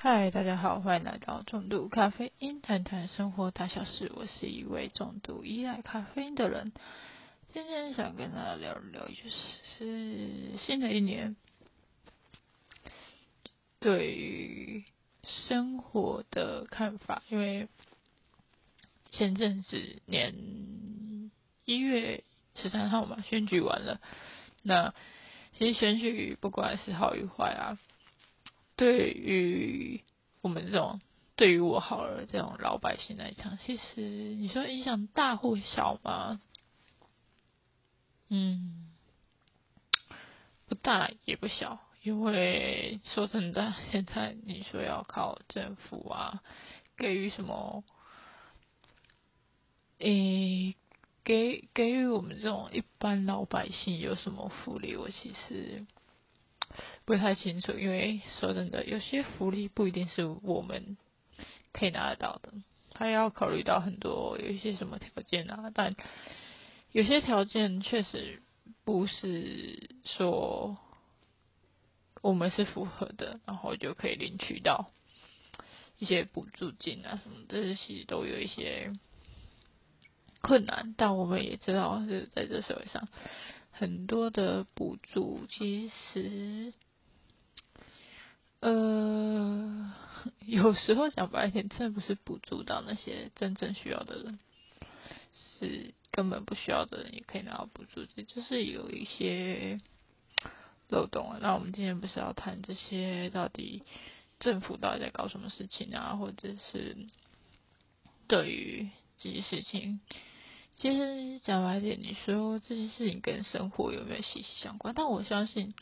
嗨，大家好，欢迎来到重度咖啡因，谈谈生活大小事。我是一位重度依赖咖啡因的人。今天想跟大家聊聊，就是新的一年对于生活的看法。因为前阵子年一月十三号嘛，选举完了。那其实选举不管是好与坏啊，对于我们这种对于我好了这种老百姓来讲，其实你说影响大或小吗？嗯，不大也不小，因为说真的，现在你说要靠政府啊，给予什么，诶，给给予我们这种一般老百姓有什么福利，我其实不太清楚，因为说真的，有些福利不一定是我们可以拿得到的，他要考虑到很多有一些什么条件啊，但。有些条件确实不是说我们是符合的，然后就可以领取到一些补助金啊什么，这些其实都有一些困难。但我们也知道，是在这社会上很多的补助，其实呃 有时候讲白一点，真的不是补助到那些真正需要的人，是。根本不需要的人也可以拿到补助，这就是有一些漏洞啊。那我们今天不是要谈这些，到底政府到底在搞什么事情啊？或者是对于这些事情，其实讲白点，你说这些事情跟生活有没有息息相关？但我相信，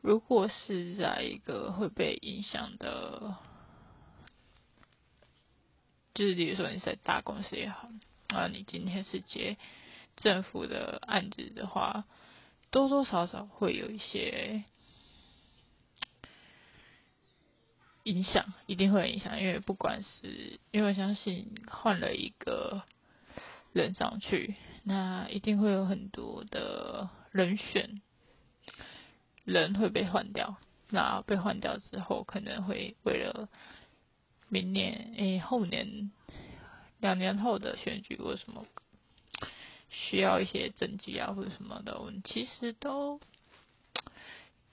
如果是在一个会被影响的，就是比如说你在大公司也好。啊，你今天是接政府的案子的话，多多少少会有一些影响，一定会有影响。因为不管是因为相信换了一个人上去，那一定会有很多的人选，人会被换掉。那被换掉之后，可能会为了明年诶后年。两年后的选举或什么需要一些政绩啊或者什么的，我们其实都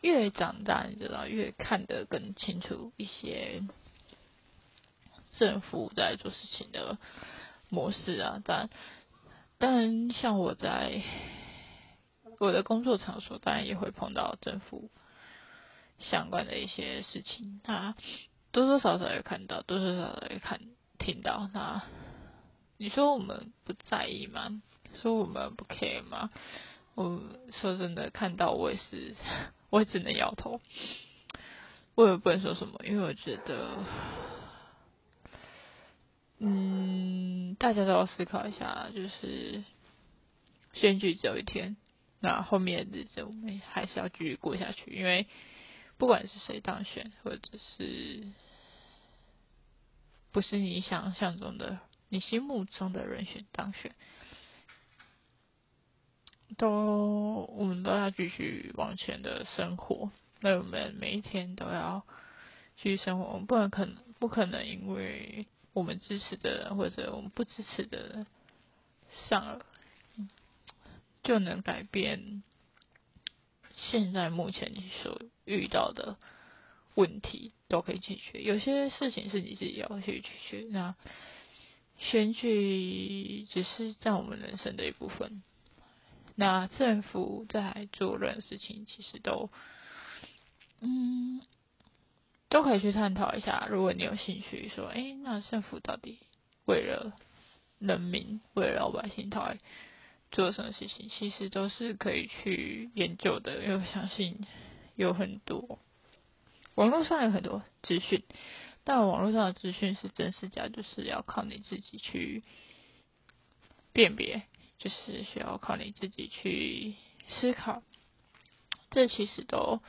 越长大，你知道越看得更清楚一些政府在做事情的模式啊。但但像我在我的工作场所，当然也会碰到政府相关的一些事情，那多多少少也看到，多多少少也看听到那。你说我们不在意吗？说我们不 care 吗？我说真的，看到我也是，我只能摇头。我也不能说什么，因为我觉得，嗯，大家都要思考一下，就是选举只有一天，那后面的日子我们还是要继续过下去，因为不管是谁当选，或者是不是你想象中的。你心目中的人选当选，都我们都要继续往前的生活。那我们每一天都要继续生活，我们不能可能不可能因为我们支持的人或者我们不支持的人上了，就能改变现在目前你所遇到的问题都可以解决。有些事情是你自己要去解决，那。选举只是占我们人生的一部分，那政府在做任何事情，其实都，嗯，都可以去探讨一下。如果你有兴趣，说，哎，那政府到底为了人民、为了老百姓，到底做什么事情，其实都是可以去研究的。因为我相信有很多网络上有很多资讯。但网络上的资讯是真是假，就是要靠你自己去辨别，就是需要靠你自己去思考，这其实都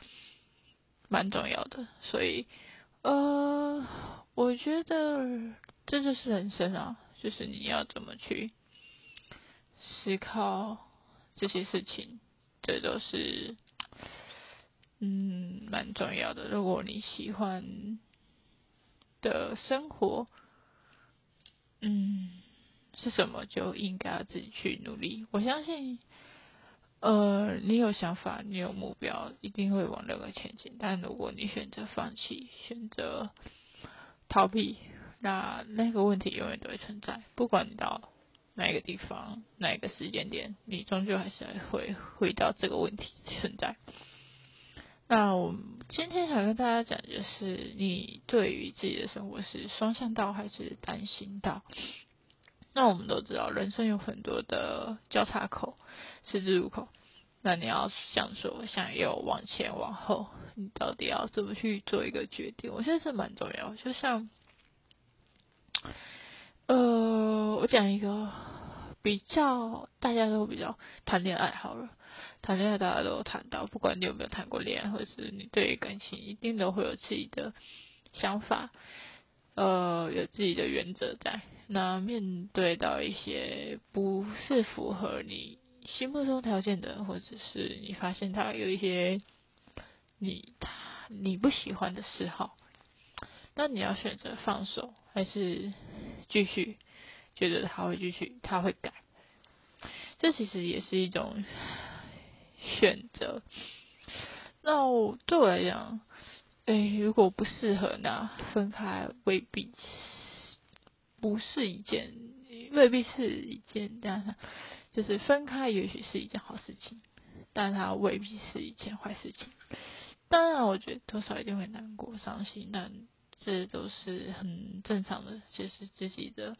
蛮重要的。所以，呃，我觉得这就是人生啊，就是你要怎么去思考这些事情，这都是嗯蛮重要的。如果你喜欢。的生活，嗯，是什么就应该要自己去努力。我相信，呃，你有想法，你有目标，一定会往那个前进。但如果你选择放弃，选择逃避，那那个问题永远都会存在。不管你到哪个地方，哪个时间点，你终究还是会回到这个问题存在。那我今天想跟大家讲，就是你对于自己的生活是双向道还是单行道？那我们都知道，人生有很多的交叉口、十字路口。那你要想说，想右、往前、往后，你到底要怎么去做一个决定？我觉得是蛮重要。就像，呃，我讲一个比较大家都比较谈恋爱好了。谈恋爱大家都有谈到，不管你有没有谈过恋爱，或是你对感情一定都会有自己的想法，呃，有自己的原则在。那面对到一些不是符合你心目中条件的，或者是你发现他有一些你他你不喜欢的嗜好，那你要选择放手，还是继续觉得他会继续他会改？这其实也是一种。选择，那对我来讲，诶，如果不适合，那分开未必不是一件，未必是一件这样，就是分开也许是一件好事情，但它未必是一件坏事情。当然，我觉得多少一定会难过、伤心，但这都是很正常的，就是自己的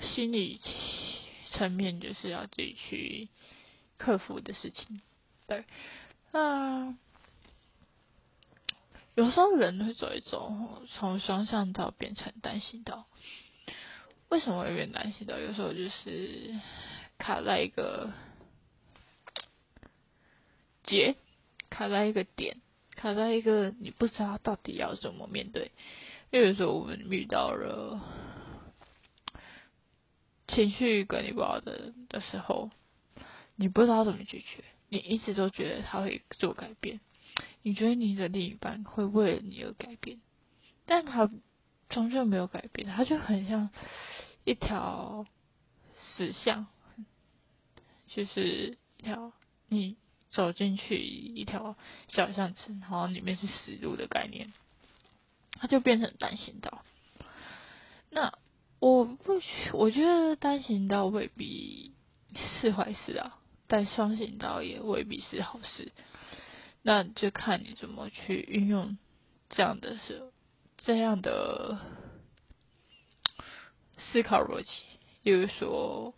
心理层面，就是要自己去。克服的事情，对，那有时候人会走一走，从双向道变成单行道。为什么会变单行道？有时候就是卡在一个结，卡在一个点，卡在一个你不知道到底要怎么面对。因为有时候我们遇到了情绪管理不好的的时候。你不知道怎么解决，你一直都觉得他会做改变，你觉得你的另一半会为了你而改变，但他终究没有改变，他就很像一条死巷，就是一条你走进去一条小巷子，然后里面是死路的概念，他就变成单行道。那我不，我觉得单行道未必是坏事啊。但双行道也未必是好事，那就看你怎么去运用这样的是这样的思考逻辑。比如说，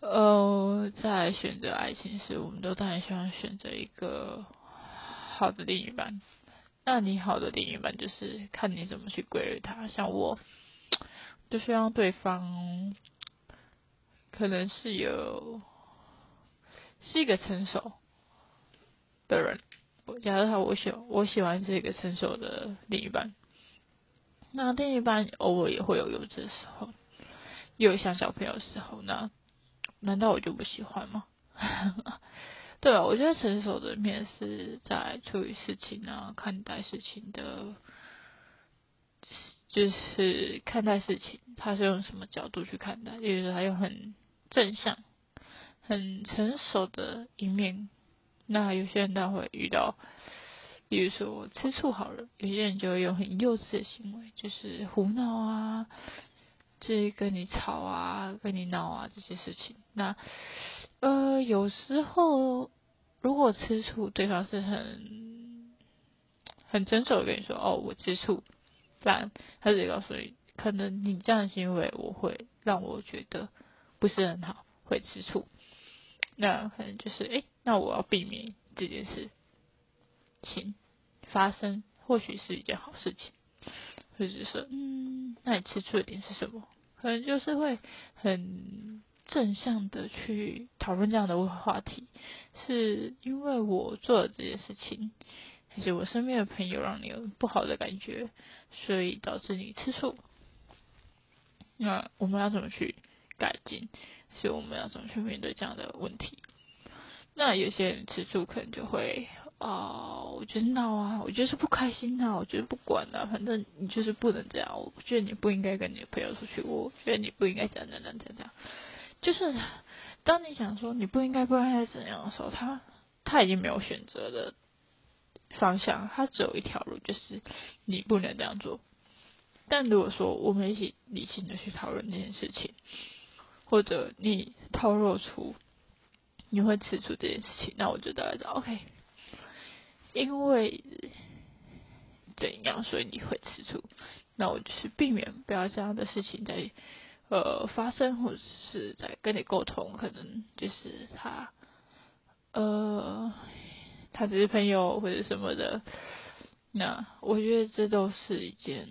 呃，在选择爱情时，我们都当然希望选择一个好的另一半。那你好的另一半就是看你怎么去归类他。像我，就希望对方可能是有。是一个成熟的人，假如他我喜我喜欢是一个成熟的另一半，那另一半偶尔也会有幼稚的时候，也有像小朋友的时候，那难道我就不喜欢吗？对啊，我觉得成熟的面是在处理事情啊，看待事情的，就是看待事情，他是用什么角度去看待，例如说他用很正向。很成熟的一面，那有些人他会遇到，比如说吃醋好了，有些人就会用很幼稚的行为，就是胡闹啊，这跟你吵啊，跟你闹啊这些事情。那呃，有时候如果吃醋，对方是很很成熟的跟你说，哦，我吃醋，不然他就告诉你，可能你这样的行为，我会让我觉得不是很好，会吃醋。那可能就是，哎，那我要避免这件事情发生，或许是一件好事情，或者是说，嗯，那你吃醋的点是什么？可能就是会很正向的去讨论这样的话题，是因为我做了这件事情，还是我身边的朋友让你有不好的感觉，所以导致你吃醋？那我们要怎么去改进？所以我们要怎么去面对这样的问题？那有些人吃醋可能就会啊，我觉得闹啊，我觉得是不开心啊，我觉得不管了，反正你就是不能这样。我觉得你不应该跟你的朋友出去，我觉得你不应该这样这样这样这样。就是当你想说你不应该不应该怎样的时候，他他已经没有选择的方向，他只有一条路，就是你不能这样做。但如果说我们一起理性的去讨论这件事情，或者你透露出你会吃醋这件事情，那我就大概知道 OK。因为怎样，所以你会吃醋？那我就是避免不要这样的事情在呃发生，或者是在跟你沟通，可能就是他呃他只是朋友或者什么的。那我觉得这都是一件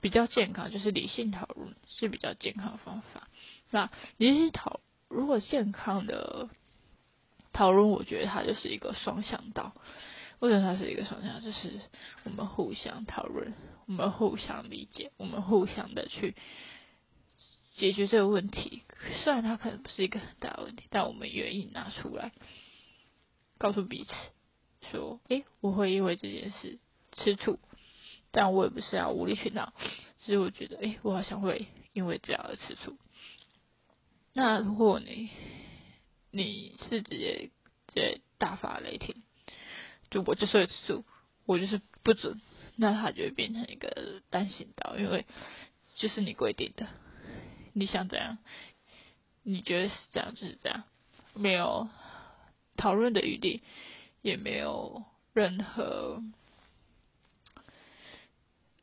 比较健康，就是理性讨论是比较健康的方法。那理性讨如果健康的讨论，我觉得它就是一个双向道。为什么它是一个双向？就是我们互相讨论，我们互相理解，我们互相的去解决这个问题。虽然它可能不是一个很大的问题，但我们愿意拿出来告诉彼此，说：“诶，我会因为这件事吃醋，但我也不是要无理取闹。只是我觉得，诶，我好像会因为这样而吃醋。那如果你你是直接直接大发雷霆。”就我就是吃醋，我就是不准，那他就会变成一个单行道，因为就是你规定的，你想怎样，你觉得是这样就是这样，没有讨论的余地，也没有任何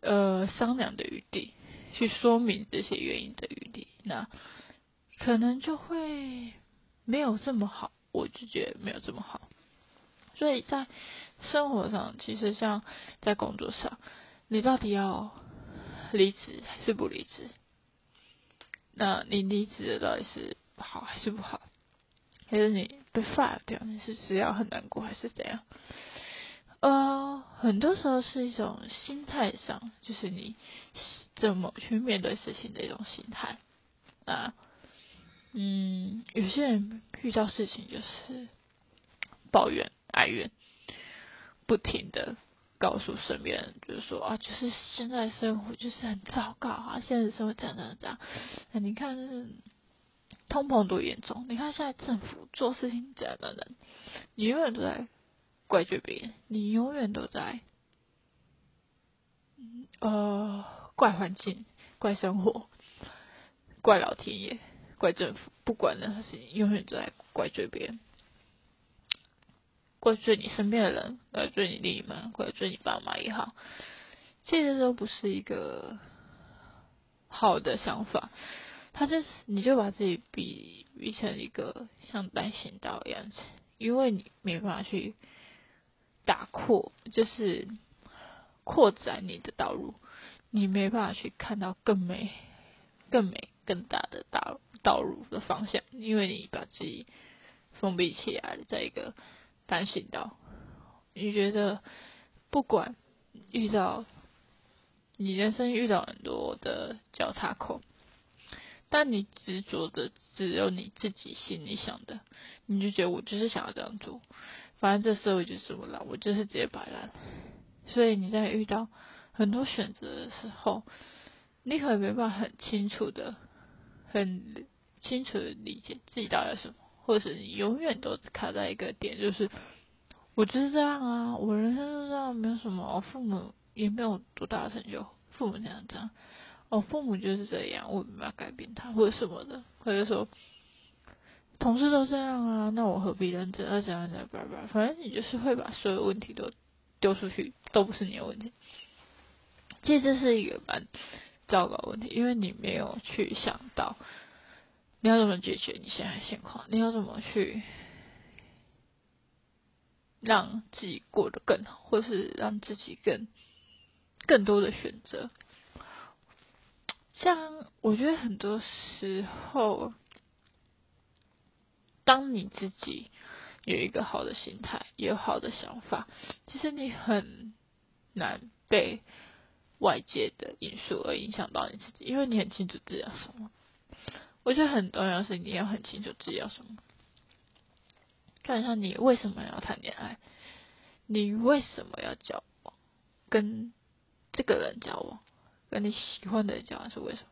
呃商量的余地，去说明这些原因的余地，那可能就会没有这么好，我就觉得没有这么好。所以在生活上，其实像在工作上，你到底要离职还是不离职？那你离职的到底是好还是不好？还是你被 fire 掉，你是是要很难过还是怎样？呃，很多时候是一种心态上，就是你怎么去面对事情的一种心态啊。嗯，有些人遇到事情就是抱怨。哀怨，不停的告诉身边人，就是说啊，就是现在生活就是很糟糕啊，现在生活这样这样这样。你看，通膨多严重？你看现在政府做事情这样的人，你永远都在怪罪别人，你永远都在呃怪环境、怪生活、怪老天爷、怪政府，不管任何事情，永远都在怪罪别人。怪罪你身边的人，怪罪你另一半，怪罪你爸妈也好，其实都不是一个好的想法。他就是，你就把自己比比成一个像单行道一样子，因为你没办法去打扩，就是扩展你的道路，你没办法去看到更美、更美、更大的道路道路的方向，因为你把自己封闭起来，在一个。单行道，你觉得不管遇到你人生遇到很多的交叉口，但你执着的只有你自己心里想的，你就觉得我就是想要这样做，反正这社会就是这么烂，我就是直接摆烂。所以你在遇到很多选择的时候，你可能没办法很清楚的、很清楚的理解自己到底什么。或者你永远都卡在一个点，就是我就是这样啊，我人生就这样，没有什么，我父母也没有多大的成就，父母这样这样，我父母就是这样，我没办法改变他，或者什么的，或者说同事都这样啊，那我何必认真？而怎样怎样，叭叭，反正你就是会把所有问题都丢出去，都不是你的问题。其实这是一个蛮糟糕问题，因为你没有去想到。你要怎么解决你现在现况？你要怎么去让自己过得更好，或是让自己更更多的选择？像我觉得很多时候，当你自己有一个好的心态，有好的想法，其实你很难被外界的因素而影响到你自己，因为你很清楚自己要什么。我觉得很重要是你要很清楚自己要什么，就好像你为什么要谈恋爱，你为什么要交往？跟这个人交往，跟你喜欢的人交往是为什么？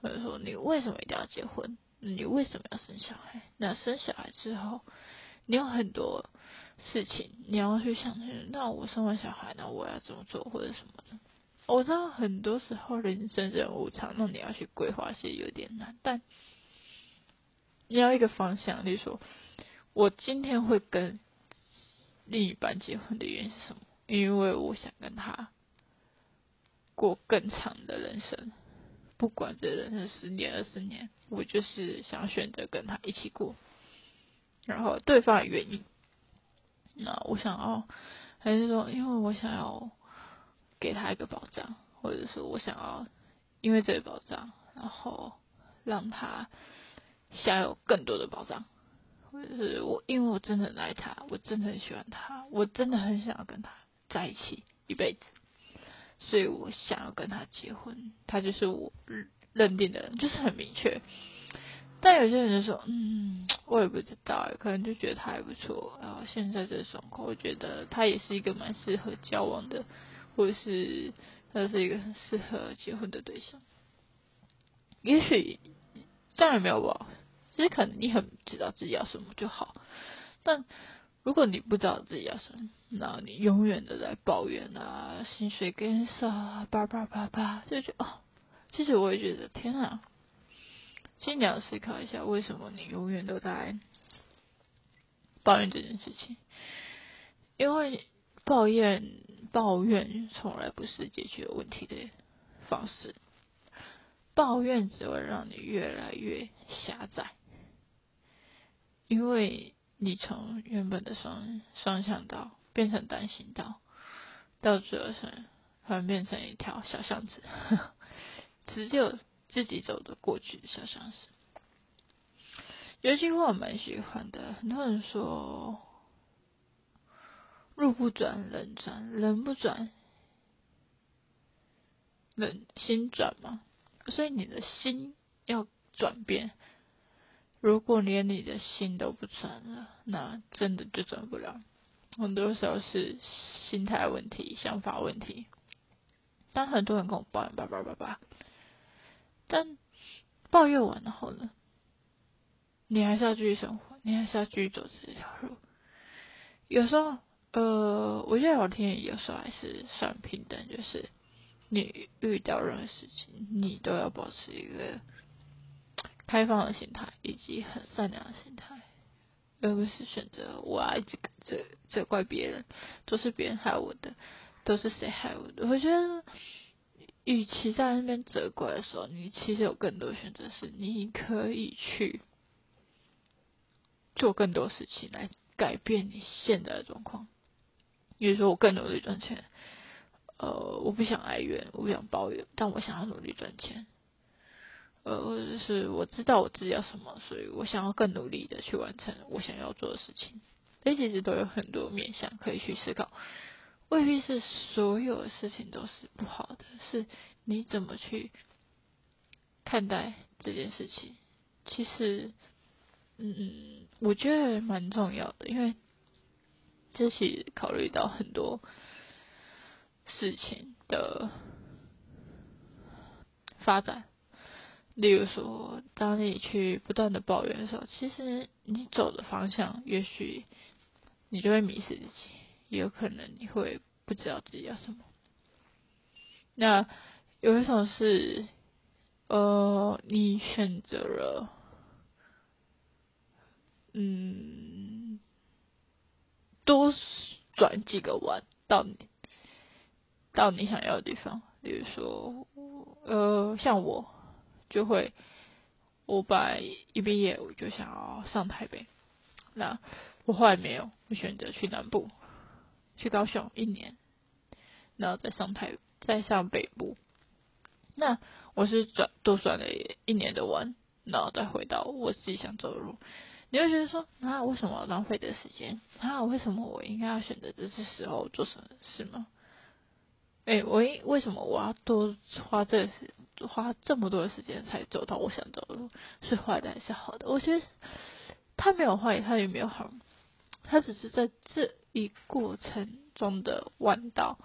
或者说你为什么一定要结婚？你为什么要生小孩？那生小孩之后，你有很多事情你要去想。那我生完小孩，那我要怎么做或者什么的？我知道很多时候人生人无常，那你要去规划是有点难，但你要一个方向，例如说，我今天会跟另一半结婚的原因是什么？因为我想跟他过更长的人生。不管这人生十年二十年，我就是想选择跟他一起过，然后对方的原因。那我想要，还是说，因为我想要给他一个保障，或者说我想要因为这个保障，然后让他享有更多的保障，或者是我因为我真的很爱他，我真的很喜欢他，我真的很想要跟他在一起一辈子。所以我想要跟他结婚，他就是我认定的人，就是很明确。但有些人就说，嗯，我也不知道，可能就觉得他还不错。然后现在这状况，我觉得他也是一个蛮适合交往的，或是他是一个很适合结婚的对象。也许这样也没有吧，其实可能你很知道自己要什么就好，但。如果你不知道自己要什么，那你永远都在抱怨啊，薪水跟少，叭叭叭叭，就觉得哦，其实我也觉得天啊，其实你要思考一下，为什么你永远都在抱怨这件事情？因为抱怨抱怨从来不是解决问题的方式，抱怨只会让你越来越狭窄，因为。你从原本的双双向道变成单行道，到最后是突然变成一条小巷子，只有自己走的过去的小巷子。有句话我蛮喜欢的，很多人说路不转人转，人不转人心转嘛，所以你的心要转变。如果连你的心都不转了，那真的就转不了。很多时候是心态问题、想法问题。当很多人跟我抱怨叭叭叭叭，但抱怨完了后呢，你还是要继续生活，你还是要继续走这条路。有时候，呃，我觉得聊天有时候还是算平等，就是你遇到任何事情，你都要保持一个。开放的心态以及很善良的心态，而不是选择我要一直责责怪别人，都是别人害我的，都是谁害我的？我觉得，与其在那边责怪的时候，你其实有更多选择，是你可以去做更多事情来改变你现在的状况。比如说，我更努力赚钱，呃，我不想哀怨，我不想抱怨，但我想要努力赚钱。呃，或者是我知道我自己要什么，所以我想要更努力的去完成我想要做的事情。这其实都有很多面向可以去思考，未必是所有的事情都是不好的，是你怎么去看待这件事情。其实，嗯，我觉得蛮重要的，因为这其实考虑到很多事情的发展。例如说，当你去不断的抱怨的时候，其实你走的方向，也许你就会迷失自己，也有可能你会不知道自己要什么。那有一种是，呃，你选择了，嗯，多转几个弯到你到你想要的地方。比如说，呃，像我。就会，我本来一毕业我就想要上台北，那我后来没有，我选择去南部，去高雄一年，然后再上台，再上北部。那我是转多转了一年的弯，然后再回到我自己想走的路。你会觉得说，那为什么浪费这时间？那为什么我应该要选择这次时候做什么事吗？哎，我因为什么我要多花这时花这么多的时间才走到我想走的路？是坏的还是好的？我觉得他没有坏，他也没有好，他只是在这一过程中的弯道，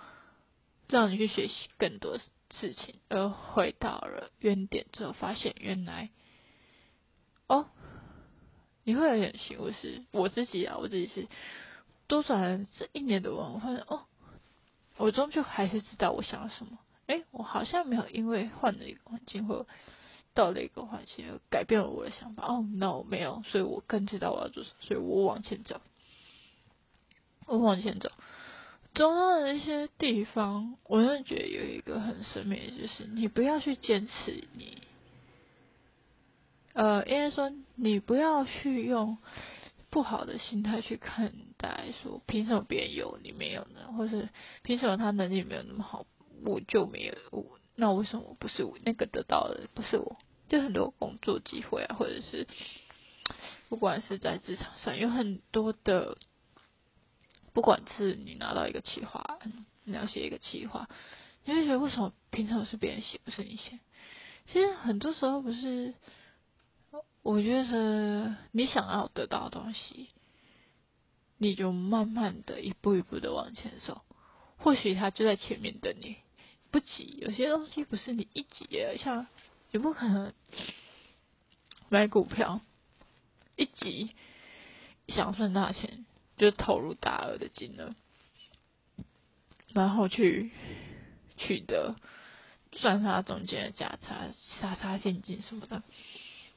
让你去学习更多事情，而回到了原点之后，发现原来，哦，你会有点醒悟，是我自己啊，我自己是多转这一年多，我发现哦，我终究还是知道我想要什么。哎，我好像没有因为换了一个环境或到了一个环境而改变了我的想法。哦，no，没有，所以我更知道我要做什么，所以我往前走，我往前走。走到的一些地方，我真的觉得有一个很神秘的，就是你不要去坚持你，呃，应该说你不要去用不好的心态去看待，说凭什么别人有你没有呢？或是凭什么他能力没有那么好？我就没有，我那为什么不是我那个得到的不是我？就很多工作机会啊，或者是不管是在职场上，有很多的，不管是你拿到一个企划，你要写一个企划，你会觉得为什么平常是别人写，不是你写？其实很多时候不是，我觉得你想要得到的东西，你就慢慢的一步一步的往前走，或许他就在前面等你。不急，有些东西不是你一急，像也不可能买股票一急想赚大钱就投入大额的金额，然后去取得赚它中间的价差、杀差现金什么的。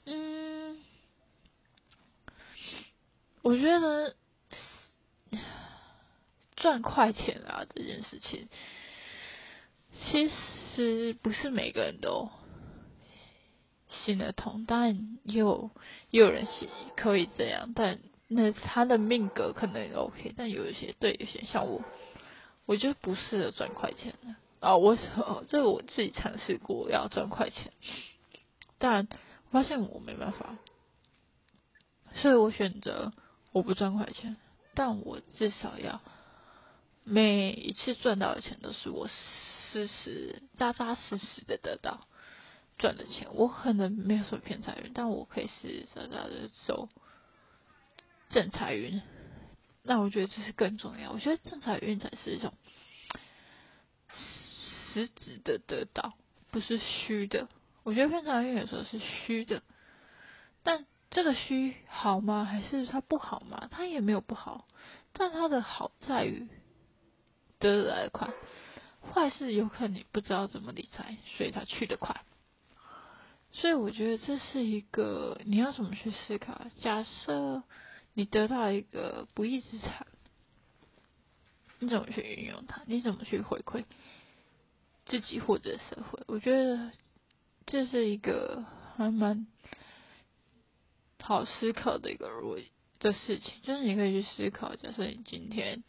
嗯，我觉得 赚快钱啊这件事情。其实不是每个人都行得通，当然有也有人行可以这样，但那他的命格可能 OK，但有一些对有些像我，我就不适合赚快钱的啊。我哦，这个我自己尝试过要赚快钱，但发现我没办法，所以我选择我不赚快钱，但我至少要每一次赚到的钱都是我。实实扎扎实实的得到赚的钱，我可能没有什么偏财运，但我可以实实在在的走正财运。那我觉得这是更重要。我觉得正财运才是一种实质的得到，不是虚的。我觉得偏财运有时候是虚的，但这个虚好吗？还是它不好吗？它也没有不好，但它的好在于得来快。坏事有可能你不知道怎么理财，所以它去得快。所以我觉得这是一个你要怎么去思考。假设你得到一个不义之财，你怎么去运用它？你怎么去回馈自己或者社会？我觉得这是一个还蛮好思考的一个的事情。就是你可以去思考，假设你今天，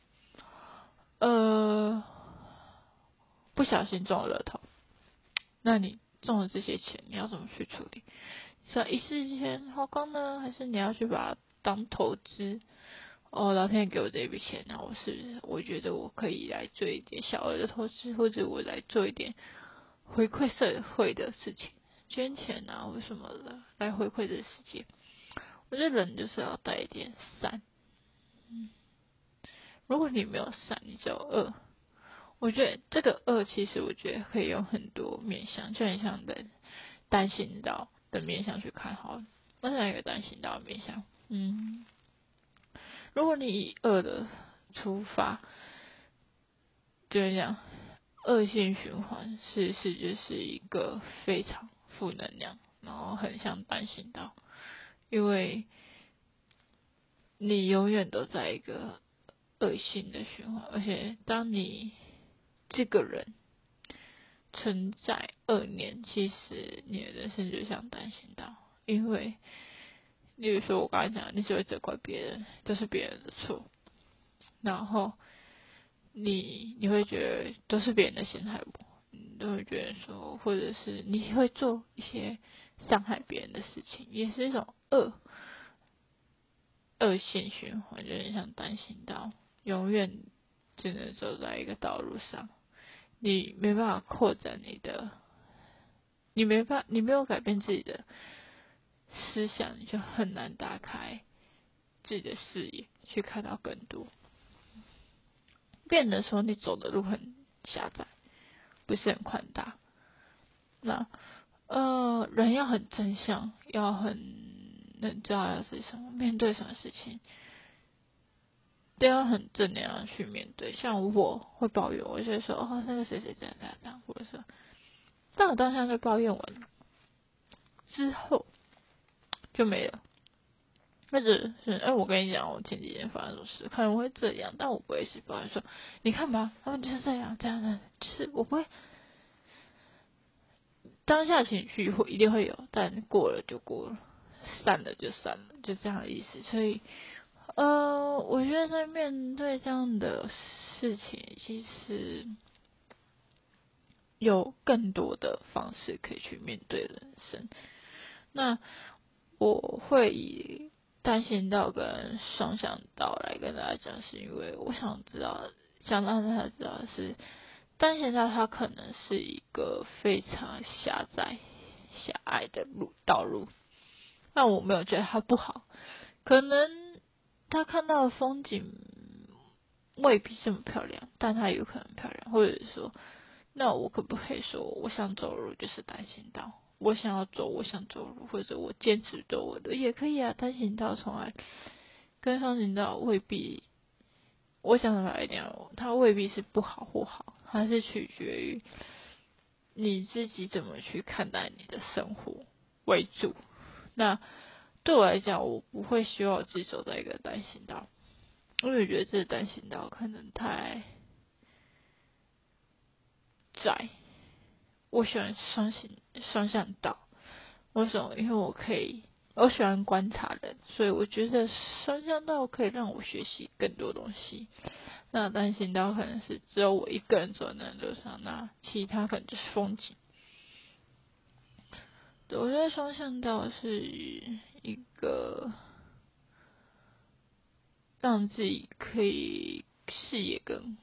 呃。不小心中了乐透，那你中了这些钱，你要怎么去处理？是要一时间花光呢，还是你要去把它当投资？哦，老天爷给我这笔钱，那我是我觉得我可以来做一点小额的投资，或者我来做一点回馈社会的事情，捐钱啊，或什么的来回馈这个世界。我觉得人就是要带一点善，嗯，如果你没有善，你就恶。我觉得这个恶，其实我觉得可以有很多面向，就很像人单行道的面向去看好。那是一个单行道的面向，嗯，如果你以恶的出发，就是这样，恶性循环，事实就是一个非常负能量，然后很像单行道，因为你永远都在一个恶性的循环，而且当你这个人存在二年，其实你的人生就像单行道，因为，例如说我刚才讲，你只会责怪别人，都是别人的错，然后你你会觉得都是别人的陷害我，你都会觉得说，或者是你会做一些伤害别人的事情，也是一种恶恶性循环，有点像单行道，永远只能走在一个道路上。你没办法扩展你的，你没办，你没有改变自己的思想，你就很难打开自己的视野，去看到更多。变得说你走的路很狭窄，不是很宽大。那呃，人要很正向，要很能知道要是什么，面对什么事情，都要很正能量去面对。像我会抱怨，我就说哦，那个谁谁这样这样这样，或者说，但我当下在抱怨完之后就没了。或者是，哎，我跟你讲，我前几天发生什么事，可能会这样，但我不会是抱怨说，你看吧，他们就是这样，这样的，就是我不会。当下情绪会一定会有，但过了就过了，散了就散了，就这样的意思。所以，呃，我觉得在面对这样的事情，其实有更多的方式可以去面对人生。那我会以单行道跟双向道来跟大家讲，是因为我想知道，想让大家知道是。但现在它可能是一个非常狭窄、狭隘的路道路，但我没有觉得它不好。可能他看到的风景未必这么漂亮，但它有可能漂亮。或者说，那我可不可以说，我想走路就是单行道？我想要走，我想走路，或者我坚持走我的也可以啊。单行道从来跟双行道未必，我想法一点，它未必是不好或好。还是取决于你自己怎么去看待你的生活为主。那对我来讲，我不会希望我自己走在一个单行道，因为觉得这个单行道可能太窄。我喜欢双行双向道，为什么？因为我可以，我喜欢观察人，所以我觉得双向道可以让我学习更多东西。那单行道可能是只有我一个人走在路上，那其他可能就是风景。我觉得双向道是一个让自己可以视野更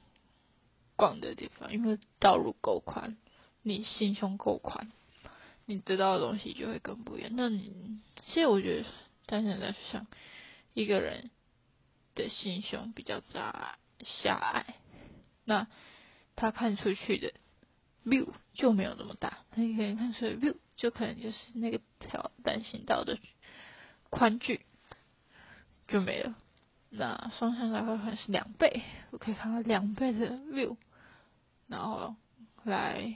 广的地方，因为道路够宽，你心胸够宽，你得到的东西就会更不一样。那你其实我觉得单行道像一个人的心胸比较窄。狭隘，那他看出去的 view 就没有那么大。那你可以看出来 view 就可能就是那个条单行道的宽距就没了。那双向道可能是两倍，我可以看到两倍的 view，然后来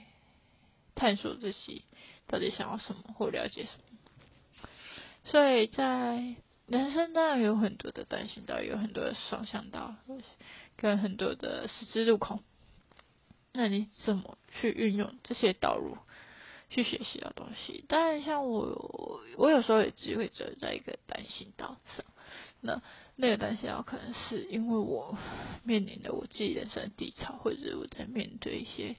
探索自己到底想要什么或了解什么。所以在人生当然有很多的单行道，有很多的双向道。跟很多的十字路口，那你怎么去运用这些道路去学习到东西？当然，像我，我有时候也只会走在一个单行道上。那那个单行道可能是因为我面临的我自己人生的低潮，或者是我在面对一些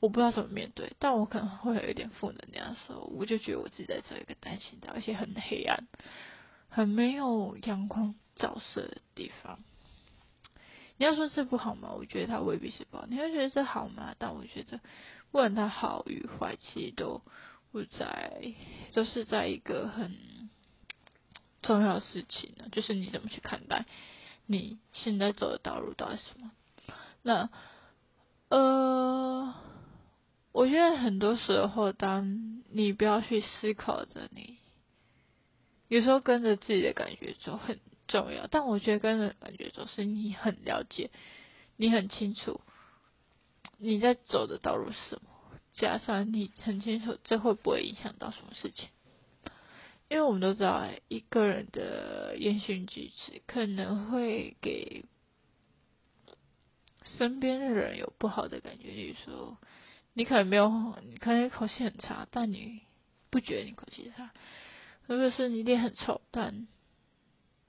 我不知道怎么面对，但我可能会有一点负能量的时候，我就觉得我自己在走一个单行道，而且很黑暗，很没有阳光照射的地方。你要说这不好吗？我觉得它未必是不好。你会觉得这好吗？但我觉得，不管它好与坏，其实都不在，都是在一个很重要的事情呢，就是你怎么去看待你现在走的道路到底是什么？那呃，我觉得很多时候，当你不要去思考着你，有时候跟着自己的感觉走很。重要，但我觉得跟人感觉总是你很了解，你很清楚你在走的道路是什么，加上你很清楚这会不会影响到什么事情。因为我们都知道，一个人的言行举止可能会给身边的人有不好的感觉。例如说，你可能没有，你可能口气很差，但你不觉得你口气差；或者是你脸很丑，但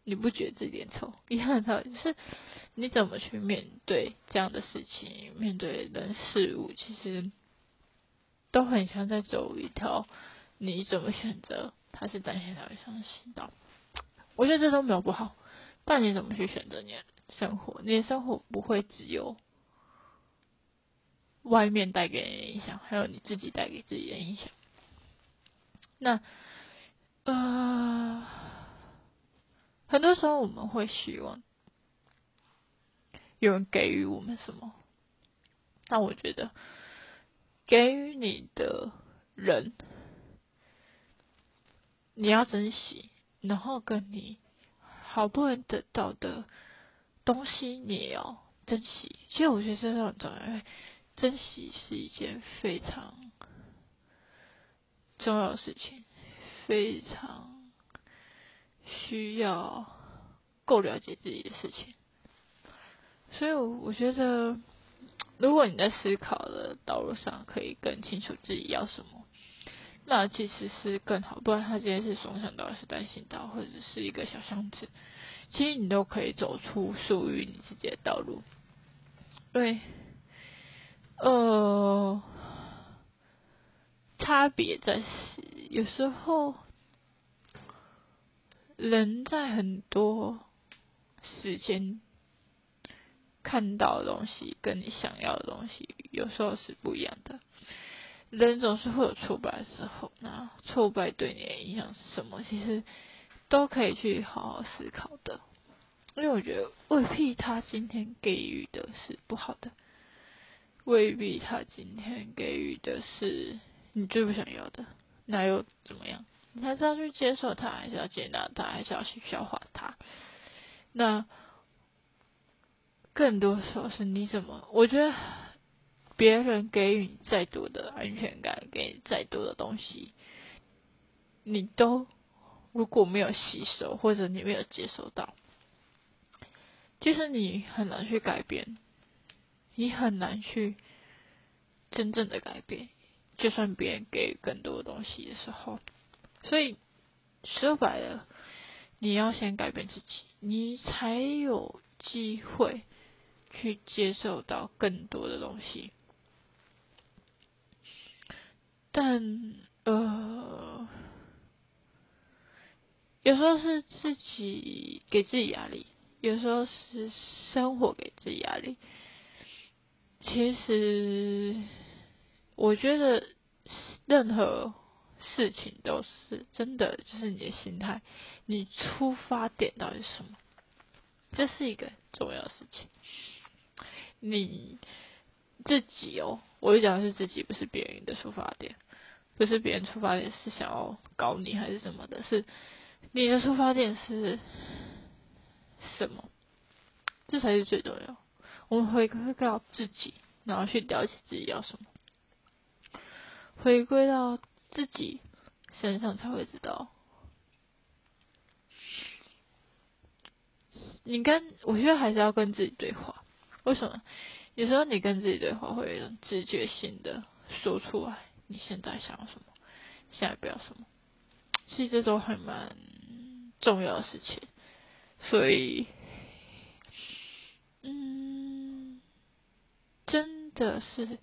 你不觉得自己脸臭？一样的，就是你怎么去面对这样的事情，面对人事物，其实都很像在走一条你怎么选择，他是单线道还是双行道？我觉得这都没有不好，但你怎么去选择你的生活？你的生活不会只有外面带给人的影响，还有你自己带给自己的影响。那，呃。很多时候我们会希望有人给予我们什么。那我觉得，给予你的人，你要珍惜，然后跟你好不容易得到的东西，你也要珍惜。其实我觉得这很重要，因为珍惜是一件非常重要的事情，非常需要够了解自己的事情。所以，我我觉得。如果你在思考的道路上可以更清楚自己要什么，那其实是更好。不然，他今天是双向道，是单行道，或者是一个小巷子，其实你都可以走出属于你自己的道路。对，呃，差别在是有时候人在很多时间。看到的东西跟你想要的东西有时候是不一样的。人总是会有挫败的时候，那挫败对你的影响是什么？其实都可以去好好思考的。因为我觉得未必他今天给予的是不好的，未必他今天给予的是你最不想要的，那又怎么样？你还是要去接受它，还是要接纳它，还是要去消化它？那。更多时候是你怎么？我觉得别人给予你再多的安全感，给你再多的东西，你都如果没有吸收，或者你没有接收到，其实你很难去改变，你很难去真正的改变。就算别人给予更多的东西的时候，所以说白了，你要先改变自己，你才有机会。去接受到更多的东西，但呃，有时候是自己给自己压力，有时候是生活给自己压力。其实，我觉得任何事情都是真的，就是你的心态，你出发点到底是什么，这是一个重要的事情。你自己哦，我就讲的是自己，不是别人的出发点，不是别人出发点是想要搞你还是什么的，是你的出发点是什么？这才是最重要。我们回归到自己，然后去了解自己要什么，回归到自己身上才会知道。你跟我觉得还是要跟自己对话。为什么？有时候你跟自己对话，会有一种直觉性的说出来，你现在想要什么，现在不要什么。其实这都还蛮重要的事情，所以，嗯，真的是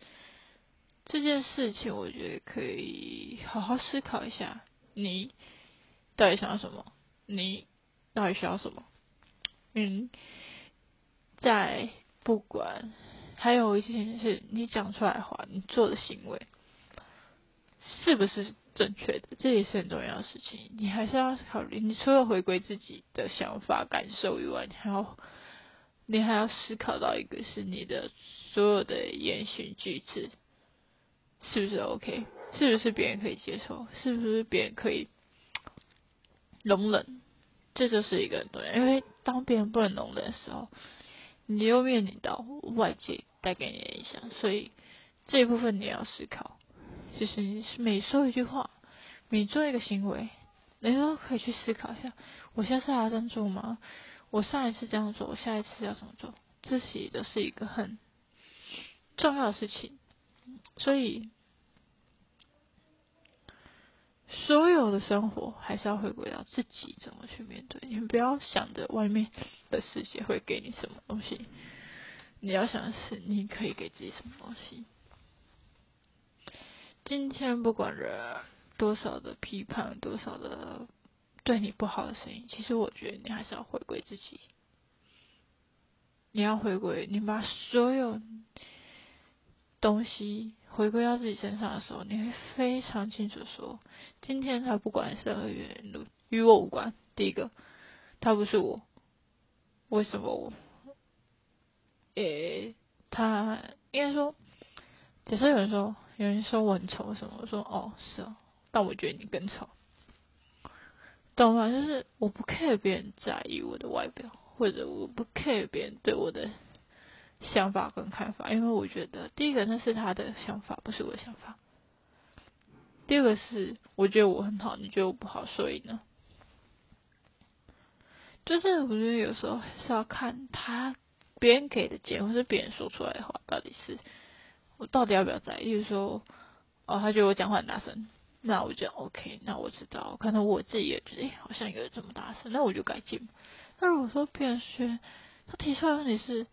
这件事情，我觉得可以好好思考一下，你到底想要什么？你到底需要什么？嗯，在。不管，还有一件事，你讲出来的话，你做的行为是不是正确的，这也是很重要的事情。你还是要考虑，你除了回归自己的想法、感受以外，你还要，你还要思考到一个是你的所有的言行举止是不是 OK，是不是别人可以接受，是不是别人可以容忍，这就是一个对。因为当别人不能容忍的时候。你又面临到外界带给你的影响，所以这一部分你要思考。就是你每说一句话，每做一个行为，你都可以去思考一下：我下次还要这样做吗？我上一次这样做，我下一次要怎么做？这些都是一个很重要的事情。所以，所有的生活还是要回归到自己怎么去面对。你不要想着外面。的世界会给你什么东西？你要想的是，你可以给自己什么东西？今天不管人多少的批判，多少的对你不好的声音，其实我觉得你还是要回归自己。你要回归，你把所有东西回归到自己身上的时候，你会非常清楚说，今天他不管是何原因，与我无关。第一个，他不是我。为什么我诶，他应该说，假设有人说有人说我很丑什么，我说哦是哦，但我觉得你更丑，懂吗？就是我不 care 别人在意我的外表，或者我不 care 别人对我的想法跟看法，因为我觉得第一个那是他的想法，不是我的想法。第二个是我觉得我很好，你觉得我不好，所以呢，就是我觉得有时候是要看他。别人给的建议，或是别人说出来的话，到底是我到底要不要在意？例如说，哦，他觉得我讲话很大声，那我就 OK，那我知道，可能我自己也觉得，哎，好像有这么大声，那我就改进。那如果说别人说他提出来问题是，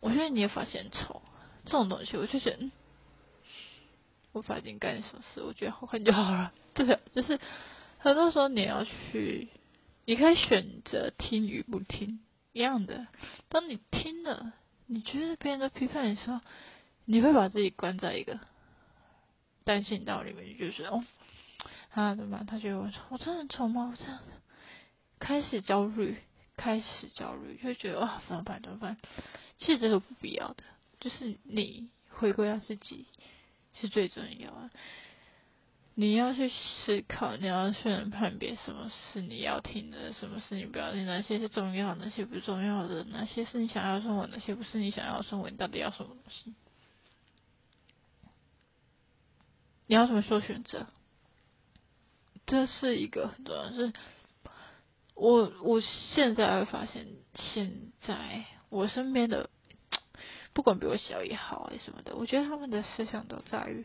我觉得你也发现丑这种东西，我就觉得，嗯，我发现干什么事，我觉得好看就好了。对，就是很多时候你要去，你可以选择听与不听。一样的，当你听了，你觉得别人的批判的时候，你会把自己关在一个担心道里面，就是哦，他怎么办？他觉得我丑，我真的很丑吗？我这样开始焦虑，开始焦虑，就觉得哇，怎么办？怎么办？其实这是不必要的，就是你回归到自己是最重要的。你要去思考，你要去判别什么是你要听的，什么是你不要听，哪些是重要，哪些不重要的，哪些是你想要生活，哪些不是你想要生活，你到底要什么东西？你要怎么做选择？这是一个很重要，是我我现在会发现，现在我身边的 不管比我小也好，还是什么的，我觉得他们的思想都在于。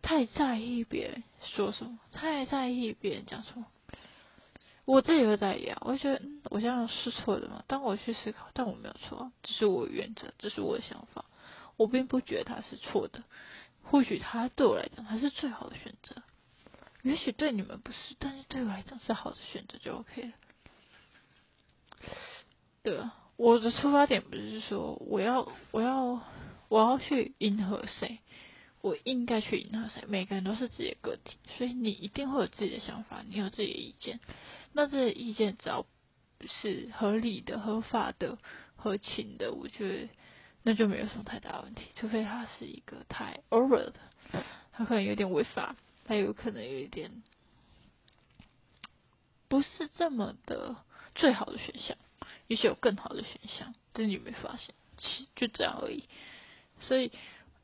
太在意别人说什么，太在意别人讲什么，我自己会在意啊。我觉得，嗯，我这样是错的吗？当我去思考，但我没有错，这是我原则，这是我的想法，我并不觉得他是错的。或许他对我来讲，他是最好的选择。也许对你们不是，但是对我来讲是好的选择就 OK 了。对啊，我的出发点不是说我要，我要，我要去迎合谁。我应该去迎合谁？每个人都是自己的个体，所以你一定会有自己的想法，你有自己的意见。那这些意见只要是合理的、合法的、合情的，我觉得那就没有什么太大问题。除非他是一个太 over 的，他可能有点违法，他有可能有一点不是这么的最好的选项，也许有更好的选项，但你没发现，就这样而已。所以，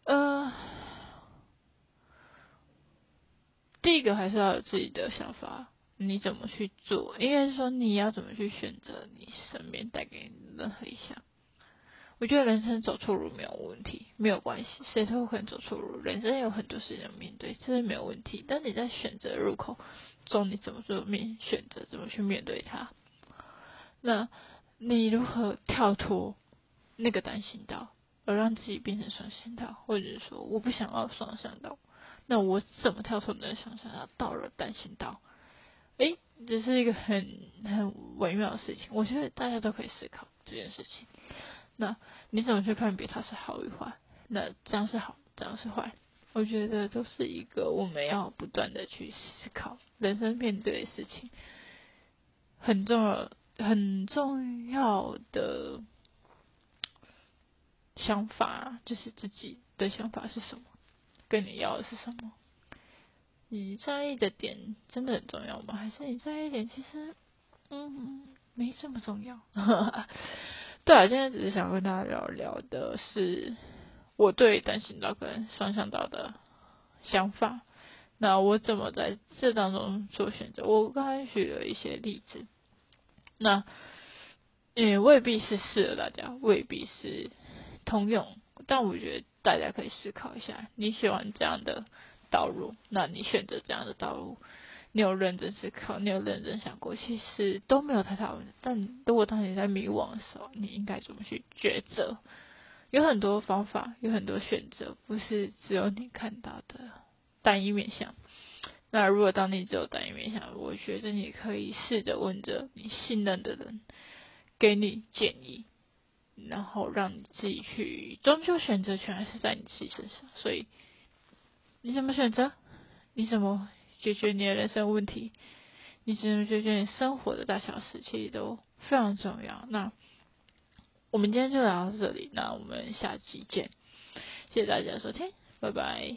呃。第一个还是要有自己的想法，你怎么去做？应该是说你要怎么去选择你身边带给你的任何一项。我觉得人生走错路没有问题，没有关系，谁都可能走错路。人生有很多事情要面对，这是没有问题。但你在选择入口中，你怎么做面选择，怎么去面对它？那你如何跳脱那个单行道，而让自己变成双行道？或者说，我不想要双向道。那我怎么跳出你的想象？要到了单行道，诶，这是一个很很微妙的事情。我觉得大家都可以思考这件事情。那你怎么去判别它是好与坏？那这样是好，这样是坏？我觉得都是一个我们要不断的去思考人生面对的事情，很重要很重要的想法就是自己的想法是什么。跟你要的是什么？你在意的点真的很重要吗？还是你在意点其实嗯没这么重要？对啊，今天只是想跟大家聊聊的是我对单行道跟双向道的想法。那我怎么在这当中做选择？我刚才举了一些例子，那也未必是适合大家，未必是通用，但我觉得。大家可以思考一下，你喜欢这样的道路，那你选择这样的道路，你有认真思考，你有认真想过，其实都没有太大问题。但如果当你在迷惘的时候，你应该怎么去抉择？有很多方法，有很多选择，不是只有你看到的单一面相。那如果当你只有单一面相，我觉得你可以试着问着你信任的人，给你建议。然后让你自己去，终究选择权还是在你自己身上。所以你怎么选择？你怎么解决你的人生问题？你怎么解决你生活的大小事？其实都非常重要。那我们今天就聊到这里，那我们下期见，谢谢大家收听，拜拜。